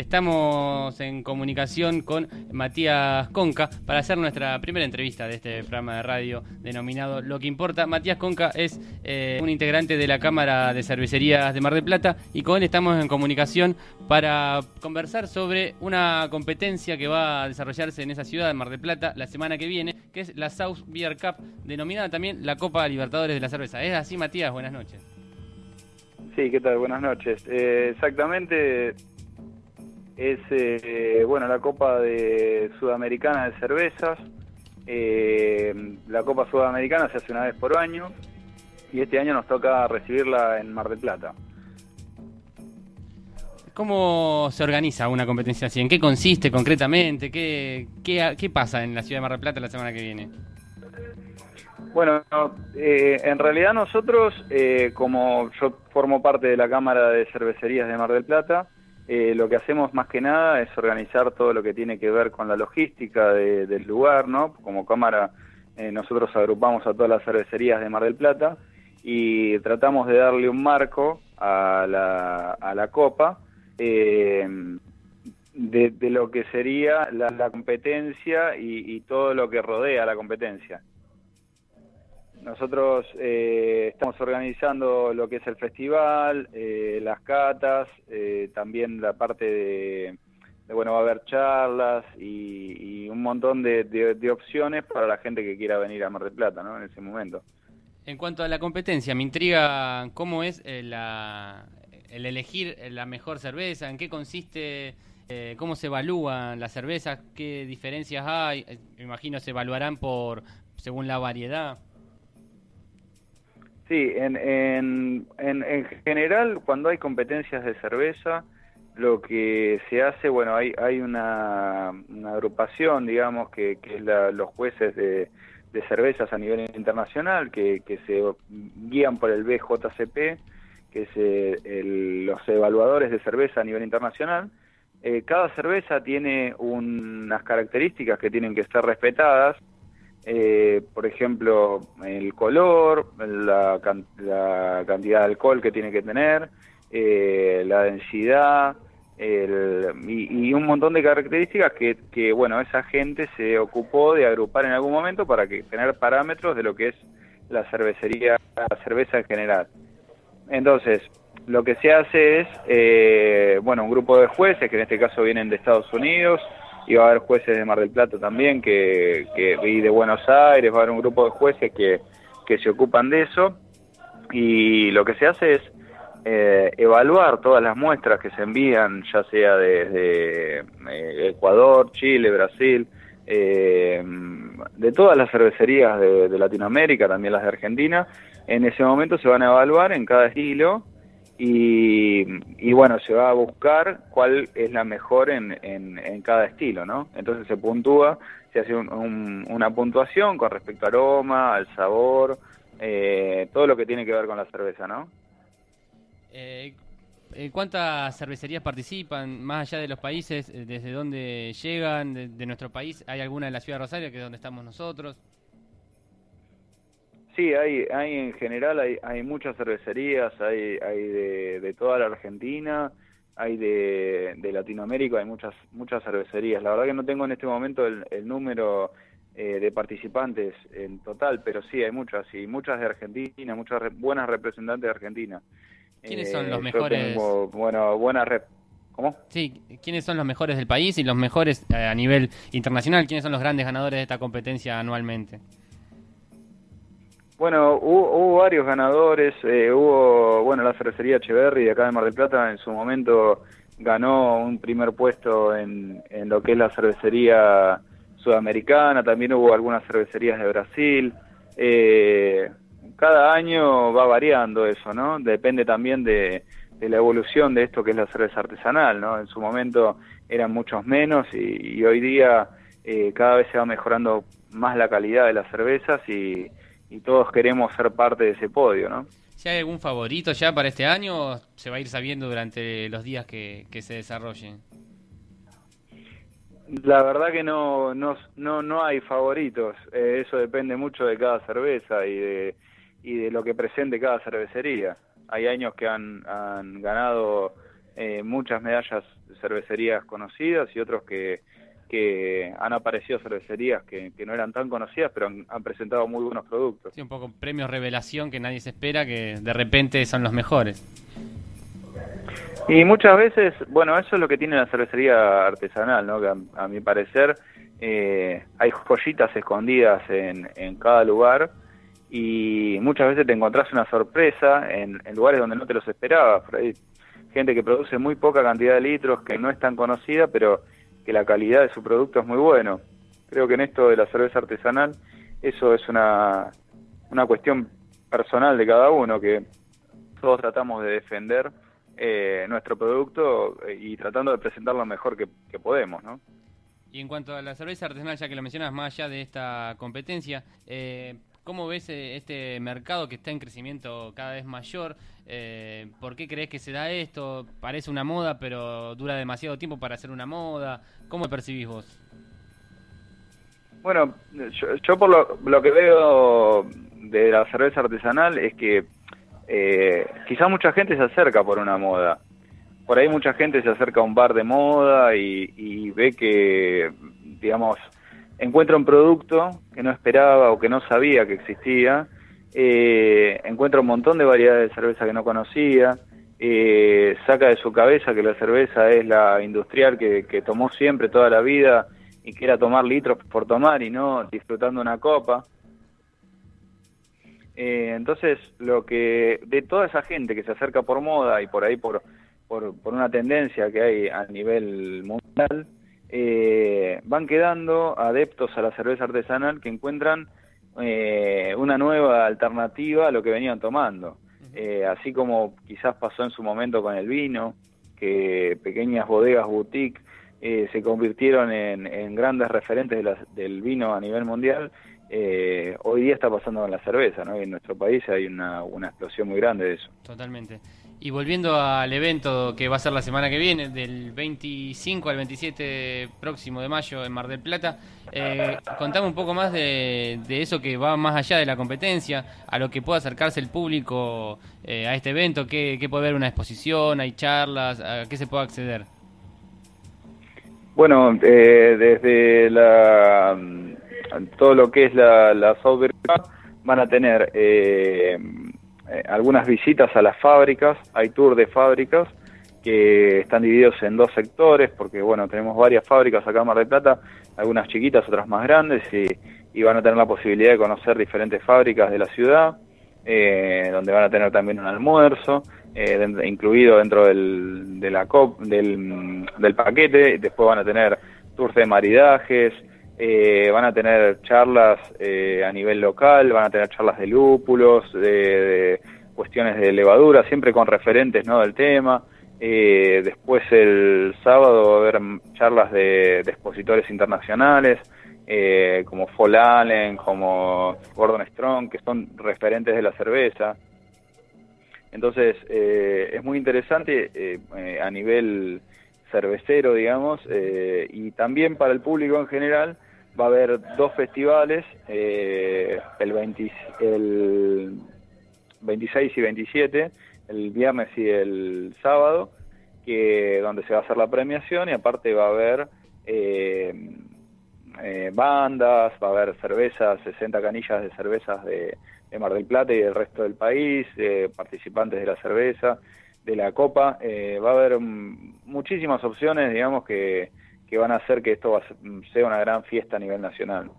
Estamos en comunicación con Matías Conca para hacer nuestra primera entrevista de este programa de radio denominado Lo que importa. Matías Conca es eh, un integrante de la Cámara de Cervecerías de Mar del Plata y con él estamos en comunicación para conversar sobre una competencia que va a desarrollarse en esa ciudad de Mar del Plata la semana que viene, que es la South Beer Cup, denominada también la Copa Libertadores de la Cerveza. ¿Es así, Matías? Buenas noches. Sí, ¿qué tal? Buenas noches. Eh, exactamente, es eh, bueno la Copa de Sudamericana de Cervezas. Eh, la Copa Sudamericana se hace una vez por año y este año nos toca recibirla en Mar del Plata. ¿Cómo se organiza una competencia así? ¿En qué consiste concretamente? ¿Qué, qué, qué pasa en la ciudad de Mar del Plata la semana que viene? Bueno, eh, en realidad nosotros, como yo formo parte de la Cámara de Cervecerías de Mar del Plata, eh, lo que hacemos más que nada es organizar todo lo que tiene que ver con la logística del lugar, ¿no? Como cámara eh, nosotros agrupamos a todas las cervecerías de Mar del Plata y tratamos de darle un marco a la, a la copa eh, de, lo que sería la, competencia y todo lo que rodea la competencia. Nosotros eh, estamos organizando lo que es el festival, eh, las catas, eh, también la parte de, bueno, va a haber charlas y, un montón de, opciones para la gente que quiera venir a Mar del Plata, ¿no? En ese momento. En cuanto a la competencia, me intriga cómo es la, el elegir la mejor cerveza, en qué consiste, cómo se evalúan las cervezas, qué diferencias hay, me imagino se evaluarán por según la variedad. Sí, en, en, en, general, cuando hay competencias de cerveza, lo que se hace, bueno, hay, hay una, agrupación, digamos, que, que es los jueces de, de, cervezas a nivel internacional, que, que se guían por el BJCP, que es eh, los evaluadores de cerveza a nivel internacional. Eh, cada cerveza tiene unas características que tienen que ser respetadas eh, por ejemplo, el color, la, cantidad de alcohol que tiene que tener, eh, la densidad y, un montón de características que, bueno, esa gente se ocupó de agrupar en algún momento para que tener parámetros de lo que es la cervecería, la cerveza en general. Entonces, lo que se hace es, eh, bueno, un grupo de jueces, que en este caso vienen de Estados Unidos, y va a haber jueces de Mar del Plata también, que, que, y de Buenos Aires, va a haber un grupo de jueces que, que se ocupan de eso, y lo que se hace es eh, evaluar todas las muestras que se envían, ya sea desde eh, Ecuador, Chile, Brasil, eh, de todas las cervecerías de, de, Latinoamérica, también las de Argentina, en ese momento se van a evaluar en cada estilo y, bueno, se va a buscar cuál es la mejor en, en, cada estilo, ¿no? Entonces se puntúa, se hace una puntuación con respecto al aroma, al sabor, eh, todo lo que tiene que ver con la cerveza, ¿no? Eh, eh, ¿Cuántas cervecerías participan, más allá de los países, desde dónde llegan, de, de nuestro país? ¿Hay alguna en la ciudad de Rosario, que es donde estamos nosotros? Sí, hay, hay en general hay, hay muchas cervecerías, hay, hay de, toda la Argentina, hay de, de, Latinoamérica, hay muchas muchas cervecerías. La verdad que no tengo en este momento el, número eh, de participantes en total, pero sí hay muchas, y muchas de Argentina, muchas buenas representantes de Argentina. ¿Quiénes son los eh, mejores? bueno, buenas ¿Cómo? Sí, ¿quiénes son los mejores del país y los mejores eh, a nivel internacional? ¿Quiénes son los grandes ganadores de esta competencia anualmente? Bueno, hubo, varios ganadores, eh, hubo, bueno, la cervecería Echeverry de acá de Mar del Plata en su momento ganó un primer puesto en, en lo que es la cervecería sudamericana, también hubo algunas cervecerías de Brasil, eh, cada año va variando eso, ¿no? Depende también de, la evolución de esto que es la cerveza artesanal, ¿no? En su momento eran muchos menos y, hoy día eh, cada vez se va mejorando más la calidad de las cervezas y y todos queremos ser parte de ese podio, ¿no? Si hay algún favorito ya para este año, o se va a ir sabiendo durante los días que, se desarrollen. La verdad que no no no, no hay favoritos. Eh, eso depende mucho de cada cerveza y de y de lo que presente cada cervecería. Hay años que han, han ganado eh, muchas medallas cervecerías conocidas y otros que, que han aparecido cervecerías que, no eran tan conocidas, pero han, presentado muy buenos productos. Sí, un poco premios revelación que nadie se espera, que de repente son los mejores. Y muchas veces, bueno, eso es lo que tiene la cervecería artesanal, ¿no? Que a, mi parecer eh, hay joyitas escondidas en, en cada lugar y muchas veces te encontrás una sorpresa en, en lugares donde no te los esperabas. Por ahí, gente que produce muy poca cantidad de litros, que no es tan conocida, pero que la calidad de su producto es muy bueno. Creo que en esto de la cerveza artesanal, eso es una, una cuestión personal de cada uno, que todos tratamos de defender eh, nuestro producto eh, y tratando de presentarlo lo mejor que, podemos, ¿no? Y en cuanto a la cerveza artesanal, ya que lo mencionas más allá de esta competencia, eh, ¿cómo ves este mercado que está en crecimiento cada vez mayor? ¿Por qué crees que se da esto? Parece una moda, pero dura demasiado tiempo para hacer una moda. ¿Cómo percibís vos? Bueno, yo, por lo, que veo de la cerveza artesanal es que eh, quizá mucha gente se acerca por una moda. Por ahí mucha gente se acerca a un bar de moda y, ve que, digamos, encuentra un producto que no esperaba o que no sabía que existía, eh, encuentra un montón de variedades de cerveza que no conocía, eh, saca de su cabeza que la cerveza es la industrial que, que tomó siempre toda la vida y que era tomar litros por tomar y no disfrutando una copa. Eh, entonces, lo que de toda esa gente que se acerca por moda y por ahí por, por, una tendencia que hay a nivel mundial, eh, van quedando adeptos a la cerveza artesanal que encuentran eh, una nueva alternativa a lo que venían tomando. así como quizás pasó en su momento con el vino, que pequeñas bodegas boutique se convirtieron en, grandes referentes del vino a nivel mundial eh, hoy día está pasando con la cerveza, ¿no? en nuestro país hay una, una explosión muy grande de eso. Totalmente. Y volviendo al evento que va a ser la semana que viene, del 25 al 27 próximo de mayo en Mar del Plata, eh, contame un poco más de, eso que va más allá de la competencia, a lo que pueda acercarse el público eh, a este evento, qué, qué puede haber una exposición, hay charlas, a qué se puede acceder. Bueno, eh, desde la todo lo que es la, la Cup van a tener eh, eh, algunas visitas a las fábricas, hay tour de fábricas que están divididos en dos sectores, porque bueno, tenemos varias fábricas acá en Mar del Plata, algunas chiquitas, otras más grandes, y, van a tener la posibilidad de conocer diferentes fábricas de la ciudad, eh, donde van a tener también un almuerzo, incluido dentro del, de la COP, del, del paquete, después van a tener tours de maridajes, eh, van a tener charlas eh, a nivel local, van a tener charlas de lúpulos, de, cuestiones de levadura, siempre con referentes ¿no? del tema. Eh, después el sábado va a haber charlas de, expositores internacionales, como Fall Allen, como Gordon Strong, que son referentes de la cerveza. Entonces es muy interesante a nivel cervecero, digamos, y también para el público en general, va a haber dos festivales, eh, el, el 26 y 27, el viernes y el sábado, que donde se va a hacer la premiación y aparte va a haber eh, eh, bandas, va a haber cervezas, 60 canillas de cervezas de, de, Mar del Plata y del resto del país, participantes de la cerveza, de la copa, va a haber muchísimas opciones, digamos que que van a hacer que esto sea una gran fiesta a nivel nacional.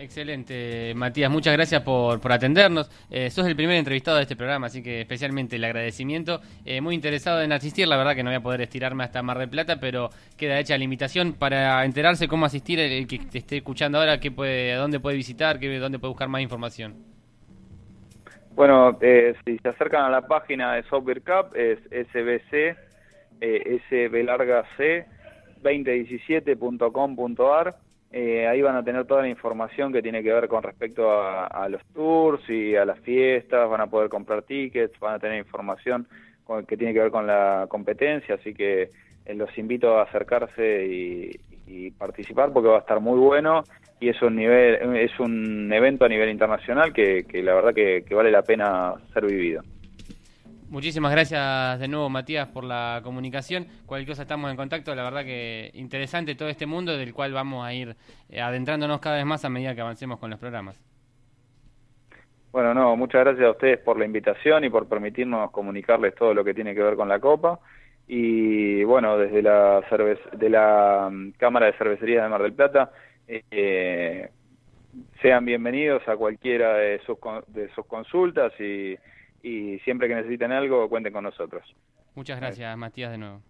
Excelente, Matías, muchas gracias por, por atendernos. Eh, sos el primer entrevistado de este programa, así que especialmente el agradecimiento. Eh, muy interesado en asistir, la verdad que no voy a poder estirarme hasta Mar del Plata, pero queda hecha la invitación para enterarse cómo asistir el, que te esté escuchando ahora, qué puede, dónde puede visitar, qué, dónde puede buscar más información. Bueno, eh, si se acercan a la página de Software Cup, es SBC, eh, SB larga C 2017.com.ar. Eh, ahí van a tener toda la información que tiene que ver con respecto a, los tours y a las fiestas, van a poder comprar tickets, van a tener información que tiene que ver con la competencia, así que eh, los invito a acercarse y, participar porque va a estar muy bueno y es un nivel es un evento a nivel internacional que, la verdad que vale la pena ser vivido. Muchísimas gracias de nuevo, Matías, por la comunicación. Cualquier cosa estamos en contacto. La verdad que interesante todo este mundo del cual vamos a ir eh, adentrándonos cada vez más a medida que avancemos con los programas. Bueno, no, muchas gracias a ustedes por la invitación y por permitirnos comunicarles todo lo que tiene que ver con la Copa. Y bueno, desde la, de la mm, Cámara de Cervecería de Mar del Plata, eh, sean bienvenidos a cualquiera de sus, de sus consultas y y siempre que necesiten algo, cuenten con nosotros. Muchas gracias, Matías, de nuevo.